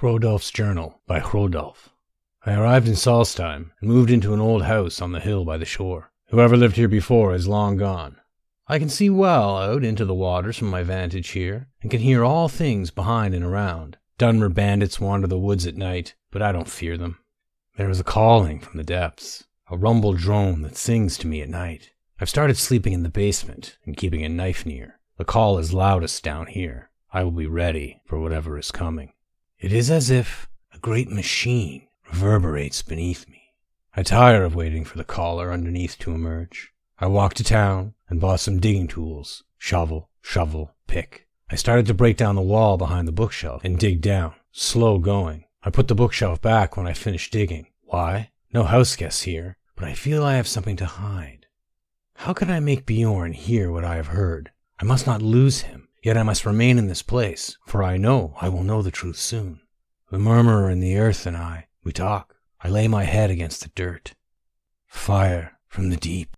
Hrodulf's Journal by Hrodulf. I arrived in Solstheim and moved into an old house on the hill by the shore. Whoever lived here before is long gone. I can see well out into the waters from my vantage here, and can hear all things behind and around. Dunmer bandits wander the woods at night, but I don't fear them. There is a calling from the depths, a rumble drone that sings to me at night. I've started sleeping in the basement and keeping a knife near. The call is loudest down here. I will be ready for whatever is coming. It is as if a great machine reverberates beneath me. I tire of waiting for the caller underneath to emerge. I walked to town and bought some digging tools shovel, shovel, pick. I started to break down the wall behind the bookshelf and dig down, slow going. I put the bookshelf back when I finished digging. Why? No house guests here, but I feel I have something to hide. How can I make Bjorn hear what I have heard? I must not lose him. Yet I must remain in this place, for I know I will know the truth soon. The murmurer in the earth and I, we talk. I lay my head against the dirt. Fire from the deep.